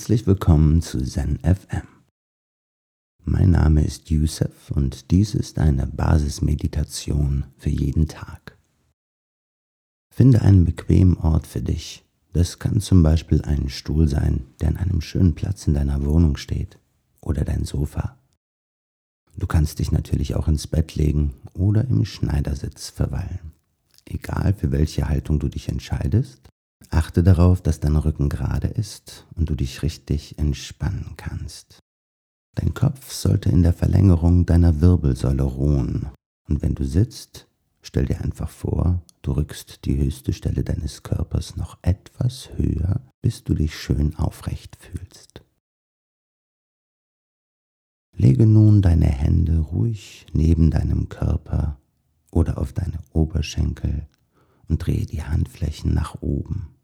Herzlich willkommen zu Zen FM. Mein Name ist Yusuf und dies ist eine Basismeditation für jeden Tag. Finde einen bequemen Ort für dich. Das kann zum Beispiel ein Stuhl sein, der an einem schönen Platz in deiner Wohnung steht, oder dein Sofa. Du kannst dich natürlich auch ins Bett legen oder im Schneidersitz verweilen. Egal für welche Haltung du dich entscheidest, Achte darauf, dass dein Rücken gerade ist und du dich richtig entspannen kannst. Dein Kopf sollte in der Verlängerung deiner Wirbelsäule ruhen. Und wenn du sitzt, stell dir einfach vor, du rückst die höchste Stelle deines Körpers noch etwas höher, bis du dich schön aufrecht fühlst. Lege nun deine Hände ruhig neben deinem Körper oder auf deine Oberschenkel und drehe die Handflächen nach oben.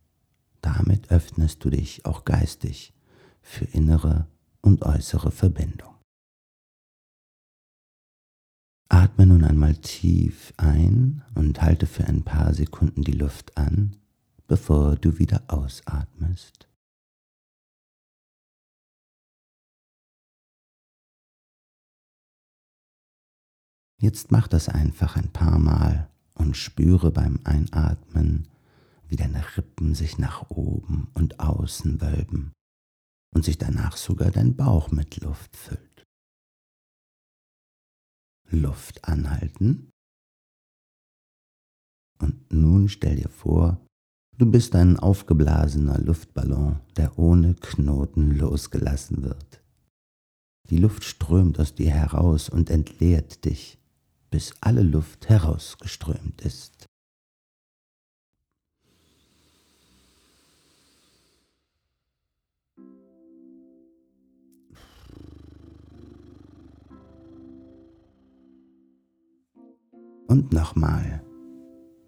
Damit öffnest du dich auch geistig für innere und äußere Verbindung. Atme nun einmal tief ein und halte für ein paar Sekunden die Luft an, bevor du wieder ausatmest. Jetzt mach das einfach ein paar Mal und spüre beim Einatmen, wie deine Rippen sich nach oben und außen wölben und sich danach sogar dein Bauch mit Luft füllt. Luft anhalten. Und nun stell dir vor, du bist ein aufgeblasener Luftballon, der ohne Knoten losgelassen wird. Die Luft strömt aus dir heraus und entleert dich bis alle Luft herausgeströmt ist. Und nochmal.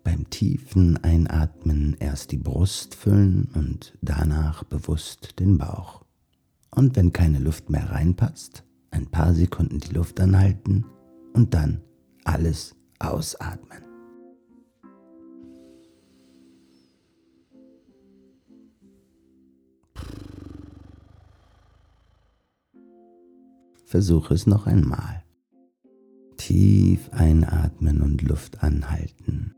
Beim tiefen Einatmen erst die Brust füllen und danach bewusst den Bauch. Und wenn keine Luft mehr reinpasst, ein paar Sekunden die Luft anhalten und dann alles ausatmen. Versuche es noch einmal. Tief einatmen und Luft anhalten.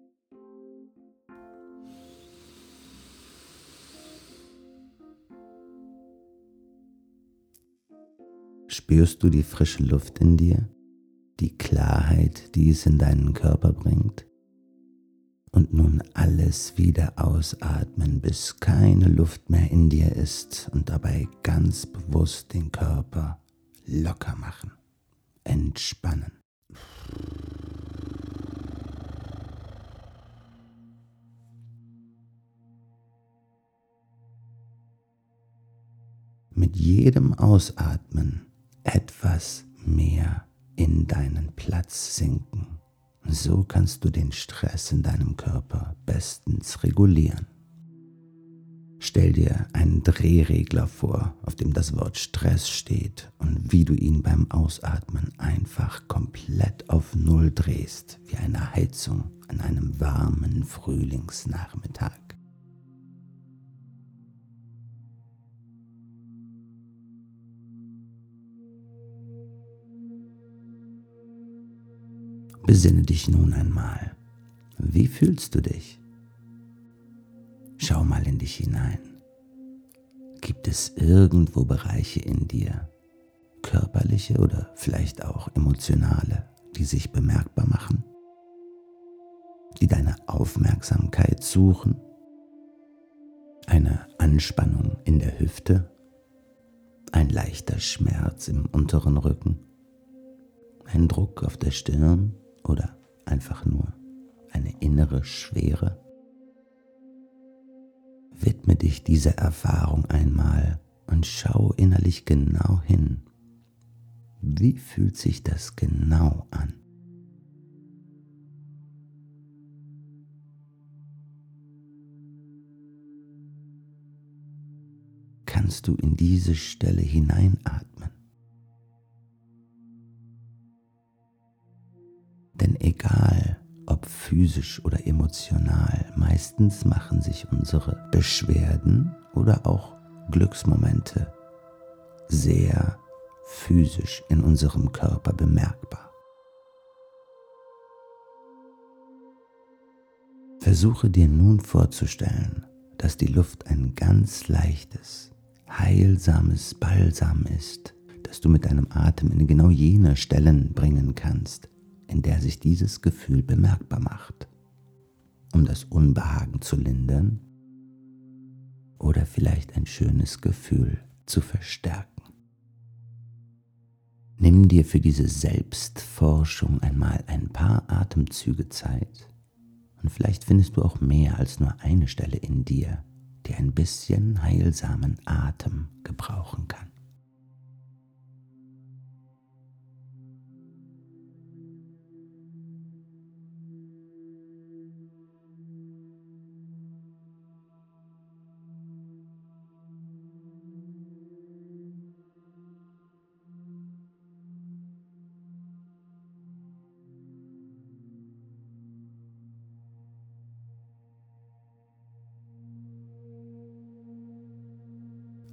Spürst du die frische Luft in dir? die Klarheit, die es in deinen Körper bringt. Und nun alles wieder ausatmen, bis keine Luft mehr in dir ist und dabei ganz bewusst den Körper locker machen, entspannen. Mit jedem Ausatmen etwas mehr in deinen Platz sinken. So kannst du den Stress in deinem Körper bestens regulieren. Stell dir einen Drehregler vor, auf dem das Wort Stress steht und wie du ihn beim Ausatmen einfach komplett auf Null drehst, wie eine Heizung an einem warmen Frühlingsnachmittag. Besinne dich nun einmal. Wie fühlst du dich? Schau mal in dich hinein. Gibt es irgendwo Bereiche in dir, körperliche oder vielleicht auch emotionale, die sich bemerkbar machen? Die deine Aufmerksamkeit suchen? Eine Anspannung in der Hüfte? Ein leichter Schmerz im unteren Rücken? Ein Druck auf der Stirn oder einfach nur eine innere Schwere? Widme dich dieser Erfahrung einmal und schau innerlich genau hin. Wie fühlt sich das genau an? Kannst du in diese Stelle hineinatmen? Denn egal, physisch oder emotional, meistens machen sich unsere Beschwerden oder auch Glücksmomente sehr physisch in unserem Körper bemerkbar. Versuche dir nun vorzustellen, dass die Luft ein ganz leichtes, heilsames Balsam ist, das du mit deinem Atem in genau jene Stellen bringen kannst, in der sich dieses Gefühl bemerkbar macht, um das Unbehagen zu lindern oder vielleicht ein schönes Gefühl zu verstärken. Nimm dir für diese Selbstforschung einmal ein paar Atemzüge Zeit und vielleicht findest du auch mehr als nur eine Stelle in dir, die ein bisschen heilsamen Atem gebrauchen kann.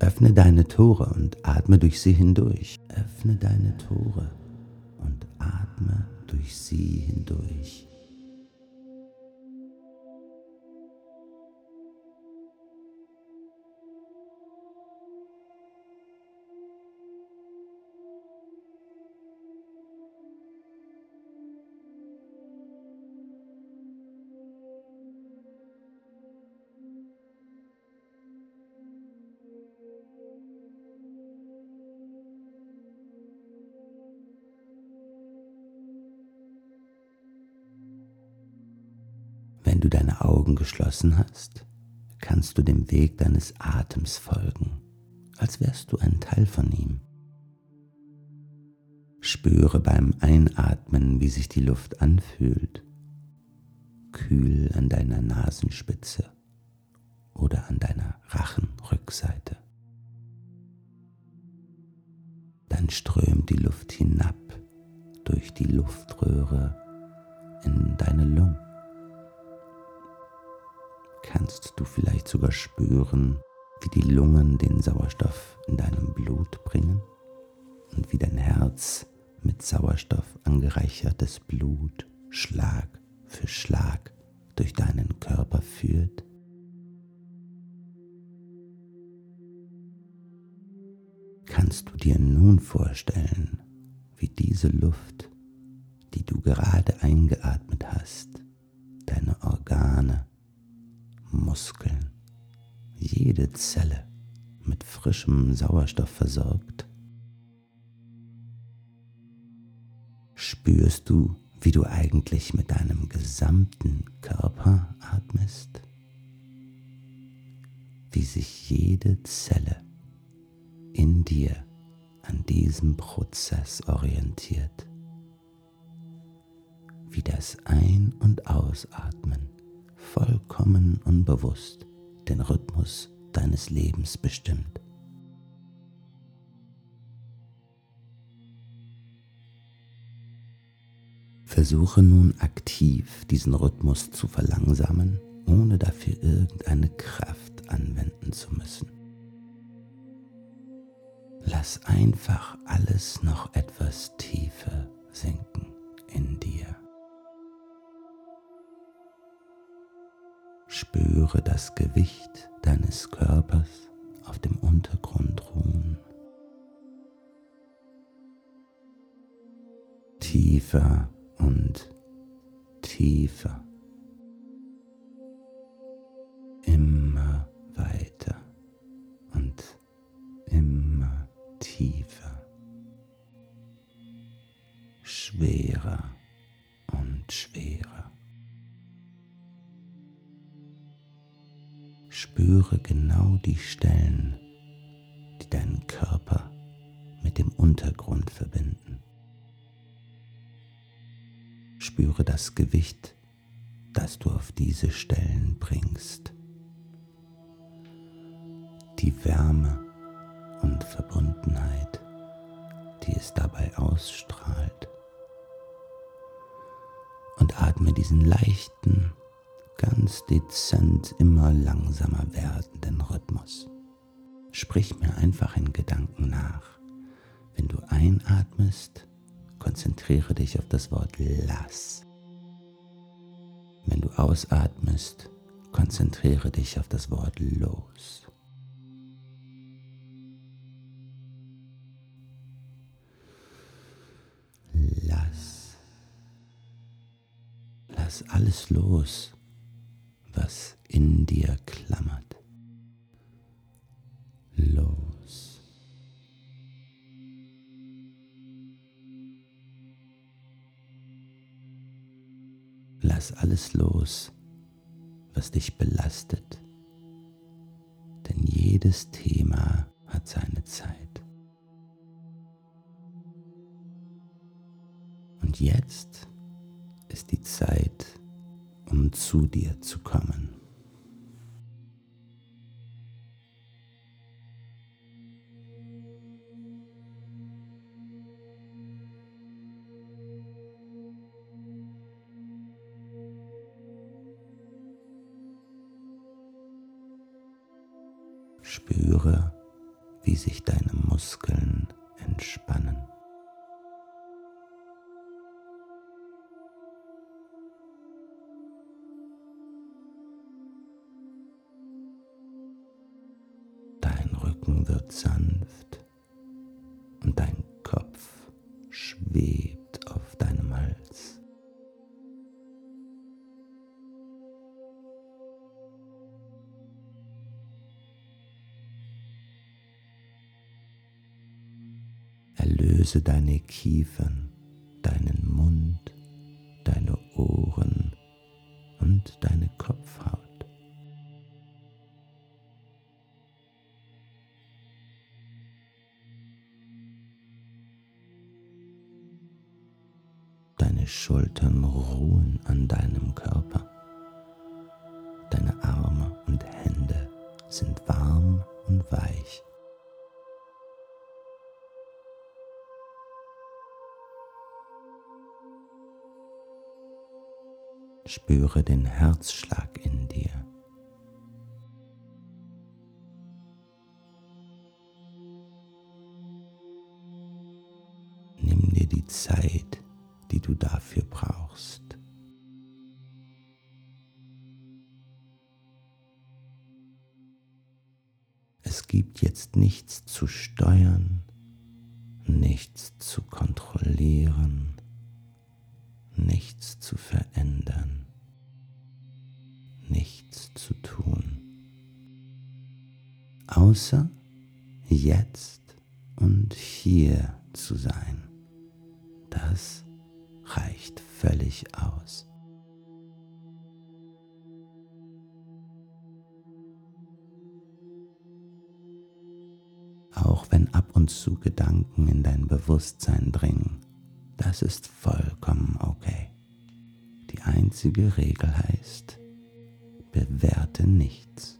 Öffne deine Tore und atme durch sie hindurch. Öffne deine Tore und atme durch sie hindurch. Wenn du deine Augen geschlossen hast, kannst du dem Weg deines Atems folgen, als wärst du ein Teil von ihm. Spüre beim Einatmen, wie sich die Luft anfühlt, kühl an deiner Nasenspitze oder an deiner Rachenrückseite. Dann strömt die Luft hinab durch die Luftröhre in deine Lungen kannst du vielleicht sogar spüren, wie die Lungen den Sauerstoff in deinem Blut bringen und wie dein Herz mit Sauerstoff angereichertes Blut Schlag für Schlag durch deinen Körper führt. Kannst du dir nun vorstellen, wie diese Luft, die du gerade eingeatmet hast, deine Organe Muskeln, jede Zelle mit frischem Sauerstoff versorgt? Spürst du, wie du eigentlich mit deinem gesamten Körper atmest? Wie sich jede Zelle in dir an diesem Prozess orientiert? Wie das Ein- und Ausatmen vollkommen unbewusst den Rhythmus deines Lebens bestimmt. Versuche nun aktiv diesen Rhythmus zu verlangsamen, ohne dafür irgendeine Kraft anwenden zu müssen. Lass einfach alles noch etwas tiefer sinken in dir. Spüre das Gewicht deines Körpers auf dem Untergrund ruhen. Tiefer und tiefer. Immer weiter und immer tiefer. Schwerer Spüre genau die Stellen, die deinen Körper mit dem Untergrund verbinden. Spüre das Gewicht, das du auf diese Stellen bringst. Die Wärme und Verbundenheit, die es dabei ausstrahlt. Und atme diesen leichten, ganz dezent immer langsamer werdenden Rhythmus. sprich mir einfach in Gedanken nach. Wenn du einatmest, konzentriere dich auf das Wort lass. Wenn du ausatmest, konzentriere dich auf das Wort los. Lass. Lass alles los, was in dir klammert. Los. Lass alles los, was dich belastet, denn jedes Thema hat seine Zeit. Und jetzt ist die Zeit, zu dir zu kommen. Wird sanft und dein Kopf schwebt auf deinem Hals. Erlöse deine Kiefern, Schultern ruhen an deinem Körper. Deine Arme und Hände sind warm und weich. Spüre den Herzschlag in dir. Nimm dir die Zeit, die du dafür brauchst. Es gibt jetzt nichts zu steuern, nichts zu kontrollieren, nichts zu verändern, nichts zu tun, außer jetzt und hier zu sein. Das reicht völlig aus. Auch wenn ab und zu Gedanken in dein Bewusstsein dringen, das ist vollkommen okay. Die einzige Regel heißt, bewerte nichts,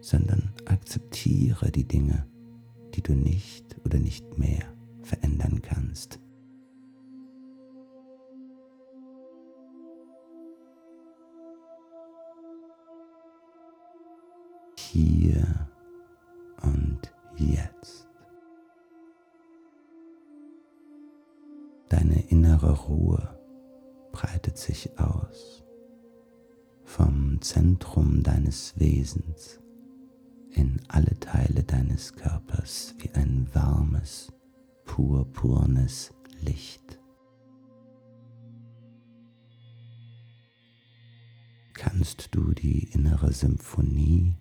sondern akzeptiere die Dinge, die du nicht oder nicht mehr verändern kannst. Hier und jetzt. Deine innere Ruhe breitet sich aus vom Zentrum deines Wesens in alle Teile deines Körpers wie ein warmes, purpurnes Licht. Kannst du die innere Symphonie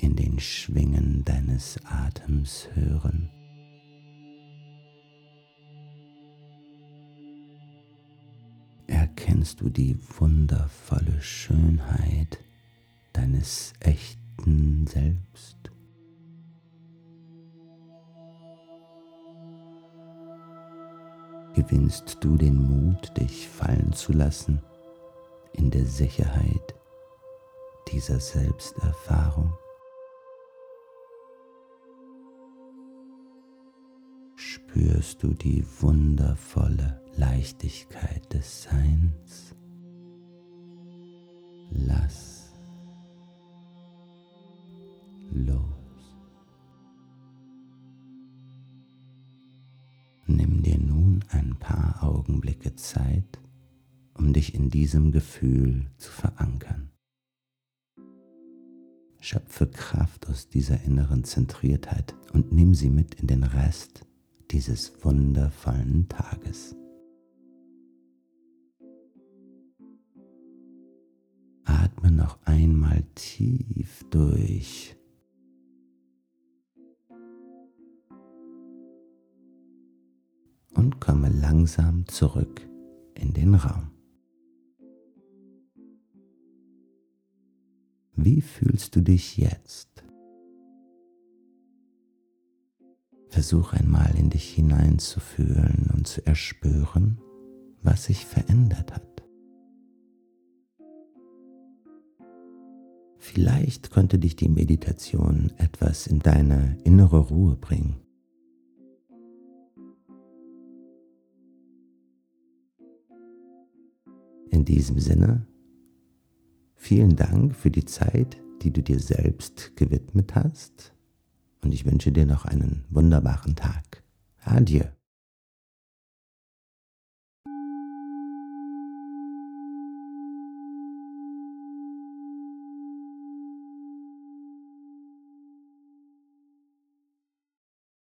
in den Schwingen deines Atems hören? Erkennst du die wundervolle Schönheit deines echten Selbst? Gewinnst du den Mut, dich fallen zu lassen in der Sicherheit dieser Selbsterfahrung? spürst du die wundervolle Leichtigkeit des Seins. Lass los. Nimm dir nun ein paar Augenblicke Zeit, um dich in diesem Gefühl zu verankern. Schöpfe Kraft aus dieser inneren Zentriertheit und nimm sie mit in den Rest dieses wundervollen Tages. Atme noch einmal tief durch. Und komme langsam zurück in den Raum. Wie fühlst du dich jetzt? Versuch einmal in dich hineinzufühlen und zu erspüren, was sich verändert hat. Vielleicht konnte dich die Meditation etwas in deine innere Ruhe bringen. In diesem Sinne Vielen Dank für die Zeit, die du dir selbst gewidmet hast und ich wünsche dir noch einen wunderbaren Tag. Adieu.